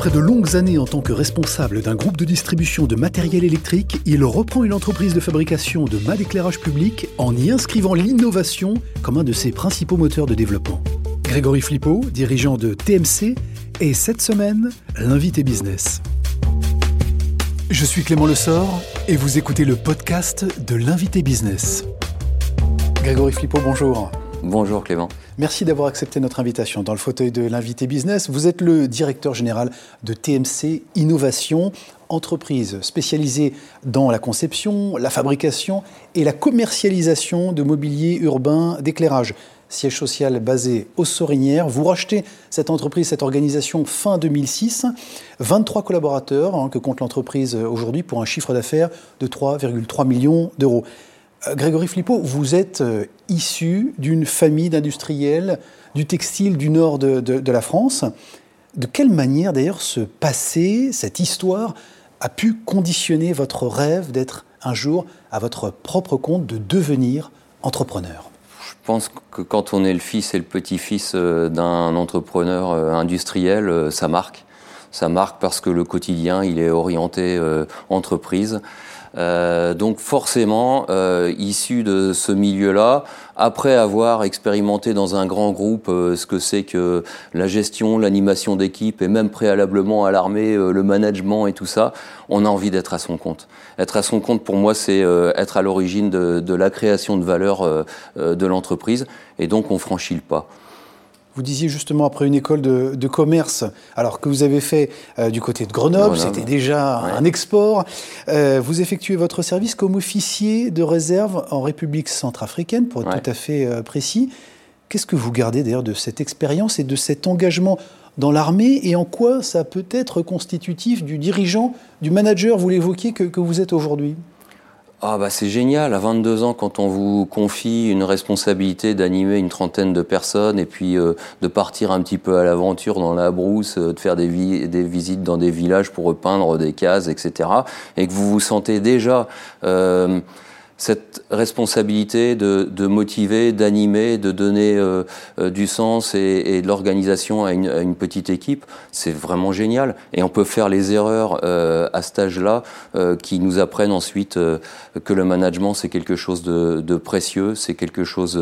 Après de longues années en tant que responsable d'un groupe de distribution de matériel électrique, il reprend une entreprise de fabrication de mâts d'éclairage public en y inscrivant l'innovation comme un de ses principaux moteurs de développement. Grégory Flippo, dirigeant de TMC, est cette semaine l'invité business. Je suis Clément Lessort et vous écoutez le podcast de l'invité business. Grégory Flippo, bonjour. Bonjour Clément. Merci d'avoir accepté notre invitation dans le fauteuil de l'invité business. Vous êtes le directeur général de TMC Innovation, entreprise spécialisée dans la conception, la fabrication et la commercialisation de mobilier urbain d'éclairage. Siège social basé aux Sorinières. Vous rachetez cette entreprise, cette organisation fin 2006. 23 collaborateurs hein, que compte l'entreprise aujourd'hui pour un chiffre d'affaires de 3,3 millions d'euros. Euh, Grégory Flippo, vous êtes euh, issu d'une famille d'industriels du textile du nord de, la France. De quelle manière d'ailleurs ce passé, cette histoire, a pu conditionner votre rêve d'être un jour à votre propre compte, de devenir entrepreneur? Je pense que quand on est le fils et le petit-fils euh, d'un entrepreneur industriel, ça marque. Ça marque parce que le quotidien, il est orienté entreprise. Euh, donc forcément, euh, issu de ce milieu-là, après avoir expérimenté dans un grand groupe euh, ce que c'est que la gestion, l'animation d'équipe et même préalablement à l'armée, le management et tout ça, on a envie d'être à son compte. Être à son compte, pour moi, c'est être à l'origine de, de, la création de valeur de l'entreprise et donc on franchit le pas. Vous disiez justement après une école de, commerce, alors que vous avez fait euh, du côté de Grenoble, c'était déjà un export. Euh, vous effectuez votre service comme officier de réserve en République centrafricaine, pour être tout à fait euh, précis. Qu'est-ce que vous gardez d'ailleurs de cette expérience et de cet engagement dans l'armée et en quoi ça peut être constitutif du dirigeant, du manager, vous l'évoquiez, que vous êtes aujourd'hui? Ah bah c'est génial, à 22 ans quand on vous confie une responsabilité d'animer une trentaine de personnes et puis euh, de partir un petit peu à l'aventure dans la brousse, euh, de faire des, visites dans des villages pour repeindre des cases, etc. Et que vous vous sentez déjà... Euh, cette responsabilité de, de motiver, d'animer, de donner euh, euh, du sens et, et de l'organisation à à une, petite équipe, c'est vraiment génial. Et on peut faire les erreurs euh, à cet âge-là euh, qui nous apprennent ensuite euh, que le management c'est quelque chose de, de précieux, c'est quelque chose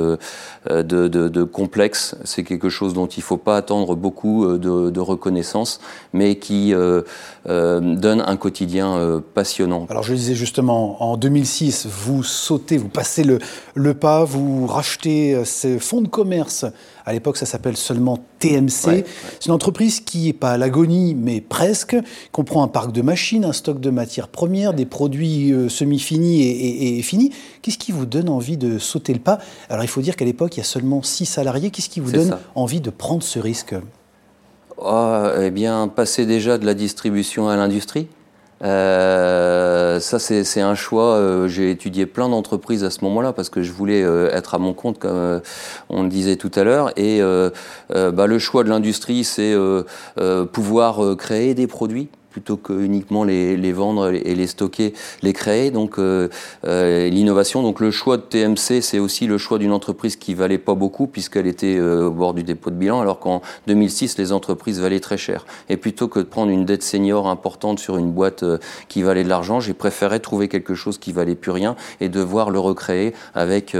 de, de complexe, c'est quelque chose dont il ne faut pas attendre beaucoup de, reconnaissance, mais qui donne un quotidien passionnant. Alors je disais justement, en 2006, vous sautez, vous passez le, le pas, vous rachetez euh, ces fonds de commerce. À l'époque, ça s'appelle seulement TMC. C'est une entreprise qui n'est pas à l'agonie, mais presque, comprend un parc de machines, un stock de matières premières, des produits euh, semi-finis et, finis. Qu'est-ce qui vous donne envie de sauter le pas? Alors, il faut dire qu'à l'époque, il y a seulement six salariés. Qu'est-ce qui vous donne envie de prendre ce risque? Oh, Eh bien, passer déjà de la distribution à l'industrie. Euh, ça, c'est un choix. Euh, j'ai étudié plein d'entreprises à ce moment-là parce que je voulais euh, être à mon compte, comme euh, on le disait tout à l'heure. Et bah, le choix de l'industrie, c'est pouvoir créer des produits plutôt que uniquement les, les, vendre et les stocker, les créer. Donc euh, euh, l'innovation, donc le choix de TMC, c'est aussi le choix d'une entreprise qui valait pas beaucoup puisqu'elle était euh, au bord du dépôt de bilan, alors qu'en 2006 les entreprises valaient très cher. Et plutôt que de prendre une dette senior importante sur une boîte euh, qui valait de l'argent, j'ai préféré trouver quelque chose qui valait plus rien et devoir le recréer avec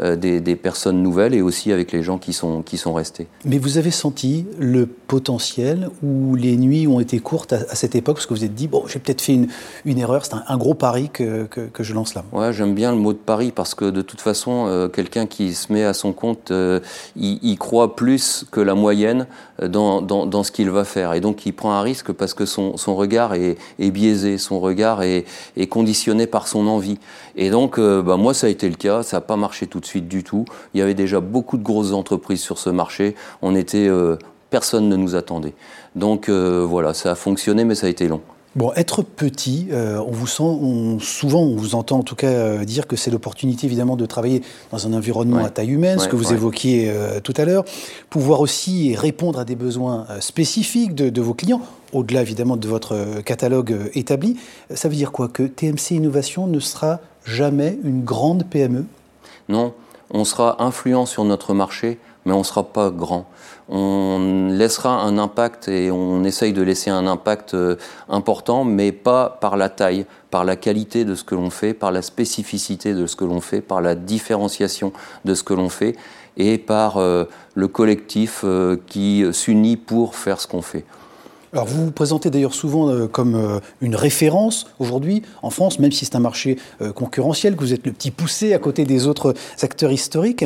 des, des, personnes nouvelles et aussi avec les gens qui sont qui sont restés. Mais vous avez senti le potentiel où les nuits ont été courtes à cette époque Parce que vous êtes dit, bon, j'ai peut-être fait une, erreur, c'est un, gros pari que, que, je lance là. Ouais, j'aime bien le mot de pari parce que de toute façon, euh, quelqu'un qui se met à son compte, euh, il, croit plus que la moyenne euh, dans, dans, dans ce qu'il va faire. Et donc, il prend un risque parce que son, son regard est, biaisé, son regard est, conditionné par son envie. Et donc, bah, moi, ça a été le cas. Ça n'a pas marché tout de suite du tout. Il y avait déjà beaucoup de grosses entreprises sur ce marché. On était personne ne nous attendait. Donc euh, voilà, ça a fonctionné, mais ça a été long. Bon, être petit, euh, on vous sent, souvent on vous entend en tout cas euh, dire que c'est l'opportunité évidemment de travailler dans un environnement à taille humaine, ce que vous évoquiez tout à l'heure, pouvoir aussi répondre à des besoins spécifiques de, de, vos clients, au-delà évidemment de votre catalogue établi. Ça veut dire quoi? Que TMC Innovation ne sera jamais une grande PME Non, on sera influent sur notre marché mais on ne sera pas grand. On laissera un impact et on essaye de laisser un impact euh, important, mais pas par la taille, par la qualité de ce que l'on fait, par la spécificité de ce que l'on fait, par la différenciation de ce que l'on fait et par euh, le collectif euh, qui s'unit pour faire ce qu'on fait. Alors vous vous présentez d'ailleurs souvent euh, comme euh, une référence aujourd'hui en France, même si c'est un marché euh, concurrentiel, que vous êtes le petit poussé à côté des autres acteurs historiques.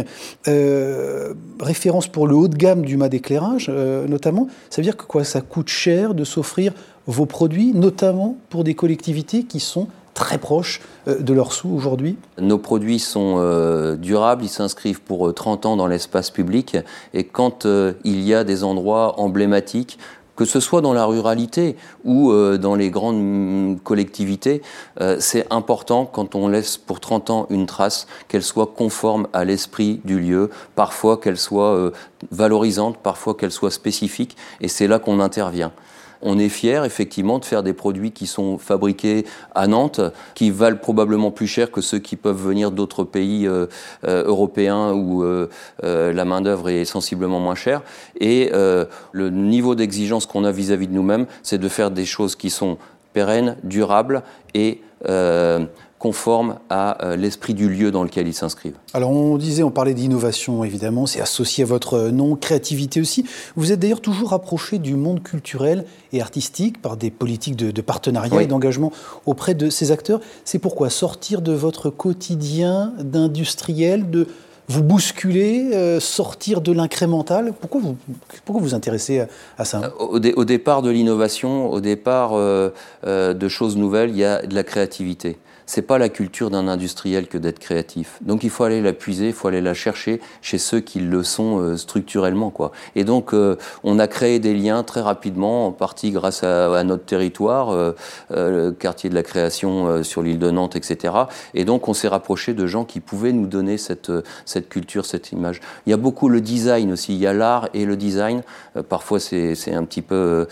référence pour le haut de gamme du mat d'éclairage notamment. Ça veut dire que quoi Ça coûte cher de s'offrir vos produits, notamment pour des collectivités qui sont très proches de leurs sous aujourd'hui? Nos produits sont durables, ils s'inscrivent pour 30 ans dans l'espace public et quand il y a des endroits emblématiques que ce soit dans la ruralité ou euh, dans les grandes collectivités, euh, c'est important quand on laisse pour 30 ans une trace, qu'elle soit conforme à l'esprit du lieu, parfois qu'elle soit euh, valorisante, parfois qu'elle soit spécifique, et c'est là qu'on intervient. On est fier effectivement de faire des produits qui sont fabriqués à Nantes, qui valent probablement plus cher que ceux qui peuvent venir d'autres pays euh, euh, européens où euh, la main d'œuvre est sensiblement moins chère. Et le niveau d'exigence qu'on a vis-à-vis -vis de nous-mêmes, c'est de faire des choses qui sont pérennes, durables et conforme à euh, l'esprit du lieu dans lequel ils s'inscrivent. Alors on disait, on parlait d'innovation évidemment, c'est associé à votre nom, créativité aussi. Vous êtes d'ailleurs toujours rapproché du monde culturel et artistique par des politiques de, partenariat et d'engagement auprès de ces acteurs. C'est pourquoi sortir de votre quotidien d'industriel, de vous bousculer, euh, sortir de l'incrémental Pourquoi vous pourquoi vous intéressez à, ça? Au, au, départ de l'innovation, au départ euh, de choses nouvelles, il y a de la créativité c'est pas la culture d'un industriel que d'être créatif. Donc il faut aller la puiser, il faut aller la chercher chez ceux qui le sont euh, structurellement, quoi. Et donc euh, on a créé des liens très rapidement, en partie grâce à, notre territoire, euh, le quartier de la création sur l'île de Nantes, etc. Et donc on s'est rapproché de gens qui pouvaient nous donner cette cette culture, cette image. Il y a beaucoup le design aussi. Il y a l'art et le design. parfois c'est un petit peu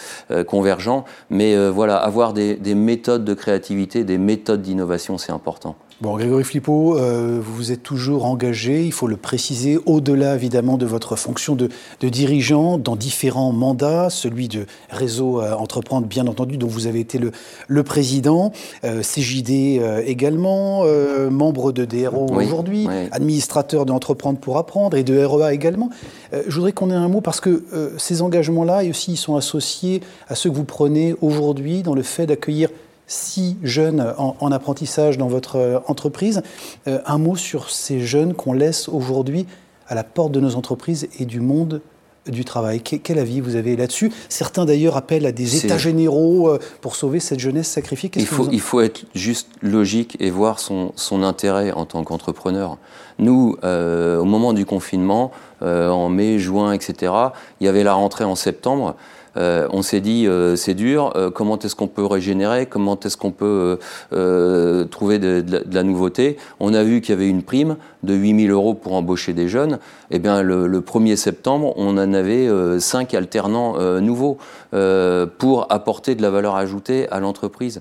convergent, mais voilà, avoir des, des méthodes de créativité, des méthodes d'innovation c'est important. Bon, Grégory Flippo, euh, vous êtes toujours engagé, il faut le préciser, au-delà évidemment de votre fonction de, dirigeant dans différents mandats, celui de Réseau euh, Entreprendre bien entendu, dont vous avez été le, président, euh, CJD également, membre de DRO aujourd'hui, administrateur d'Entreprendre pour apprendre et de REA également. je voudrais qu'on ait un mot parce que ces engagements-là, aussi, ils sont associés à ceux que vous prenez aujourd'hui dans le fait d'accueillir si jeunes en, apprentissage dans votre euh, entreprise. Euh, un mot sur ces jeunes qu'on laisse aujourd'hui à la porte de nos entreprises et du monde du travail. quel avis vous avez là-dessus? Certains d'ailleurs appellent à des états généraux euh, pour sauver cette jeunesse sacrifiée. Il faut, il faut être juste logique et voir son, son intérêt en tant qu'entrepreneur. Nous, au moment du confinement, en mai, juin, etc., il y avait la rentrée en septembre. Euh, on s'est dit euh, c'est dur, euh, comment est-ce qu'on peut régénérer, comment est-ce qu'on peut trouver de, la nouveauté. On a vu qu'il y avait une prime de 8000 euros pour embaucher des jeunes. Eh bien, le, 1er septembre, on en avait 5 alternants nouveaux pour apporter de la valeur ajoutée à l'entreprise.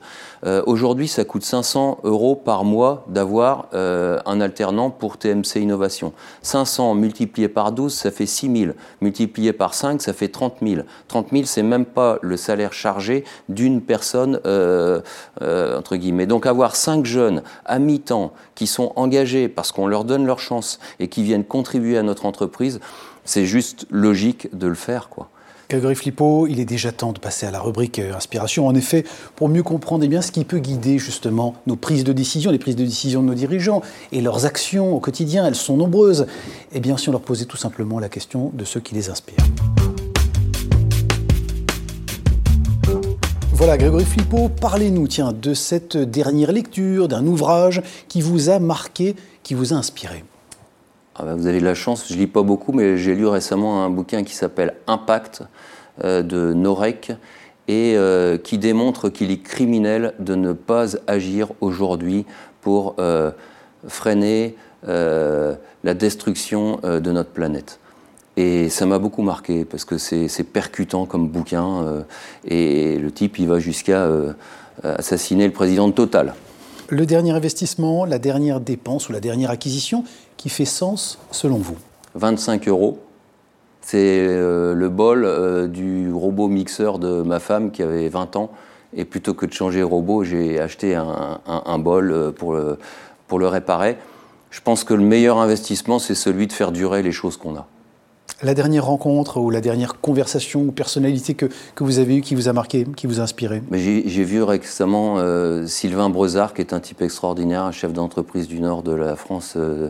Aujourd'hui, ça coûte 500 euros par mois d'avoir un alternant pour TMC Innovation. 500 multiplié par 12, ça fait 6000. Multiplié par 5, ça fait 30 000. 30 000, c'est même pas le salaire chargé d'une personne, euh, euh, entre guillemets. Donc avoir cinq jeunes à mi-temps qui sont engagés parce qu'on leur donne leur chance et qui viennent contribuer à notre entreprise, c'est juste logique de le faire, quoi. Grégory il est déjà temps de passer à la rubrique euh, inspiration. En effet, pour mieux comprendre eh bien, ce qui peut guider justement nos prises de décision, les prises de décision de nos dirigeants et leurs actions au quotidien, elles sont nombreuses. Eh bien, si on leur posait tout simplement la question de ce qui les inspire. Voilà, Grégory Flippo, parlez-nous tiens, de cette dernière lecture, d'un ouvrage qui vous a marqué, qui vous a inspiré. Ah bah, vous avez de la chance, je lis pas beaucoup, mais j'ai lu récemment un bouquin qui s'appelle Impact euh, de Norek et euh, qui démontre qu'il est criminel de ne pas agir aujourd'hui pour euh, freiner la destruction de notre planète. Et ça m'a beaucoup marqué parce que c'est percutant comme bouquin. Euh, et le type, il va jusqu'à euh, assassiner le président de Total. Le dernier investissement, la dernière dépense ou la dernière acquisition qui fait sens selon vous? 25 euros C'est le bol du robot mixeur de ma femme qui avait 20 ans. Et plutôt que de changer robot, j'ai acheté un, bol pour le, pour le réparer. Je pense que le meilleur investissement, c'est celui de faire durer les choses qu'on a. La dernière rencontre ou la dernière conversation ou personnalité que, que vous avez eue qui vous a marqué, qui vous a inspiré? J'ai vu récemment euh, Sylvain Brezard, qui est un type extraordinaire, un chef d'entreprise du nord de la France, euh,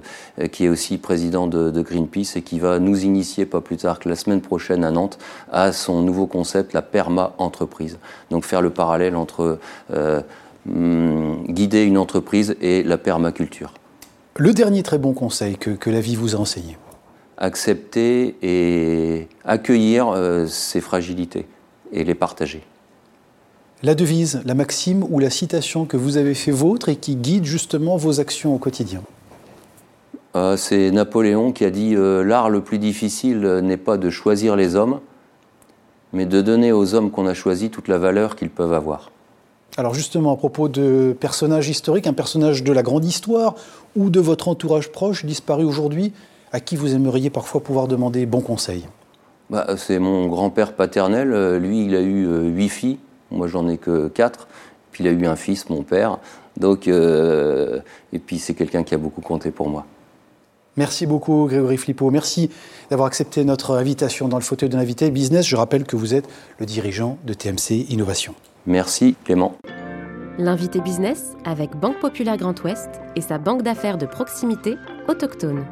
qui est aussi président de, Greenpeace et qui va nous initier, pas plus tard que la semaine prochaine à Nantes, à son nouveau concept, la perma-entreprise. Donc faire le parallèle entre euh, hmm, guider une entreprise et la permaculture. Le dernier très bon conseil que, que la vie vous a enseigné accepter et accueillir euh, ces fragilités et les partager. La devise, la maxime ou la citation que vous avez fait vôtre et qui guide justement vos actions au quotidien euh, C'est Napoléon qui a dit euh, L'art le plus difficile n'est pas de choisir les hommes, mais de donner aux hommes qu'on a choisis toute la valeur qu'ils peuvent avoir. Alors justement, à propos de personnages historiques, un personnage de la grande histoire ou de votre entourage proche disparu aujourd'hui, à qui vous aimeriez parfois pouvoir demander bon conseil bah, C'est mon grand-père paternel. Euh, lui, il a eu euh, huit filles. Moi, j'en ai que quatre. Puis il a eu un fils, mon père. Donc, euh, et puis c'est quelqu'un qui a beaucoup compté pour moi. Merci beaucoup, Grégory Flippo. Merci d'avoir accepté notre invitation dans le fauteuil de l'invité business. Je rappelle que vous êtes le dirigeant de TMC Innovation. Merci, Clément. L'invité business avec Banque Populaire Grand Ouest et sa banque d'affaires de proximité autochtone.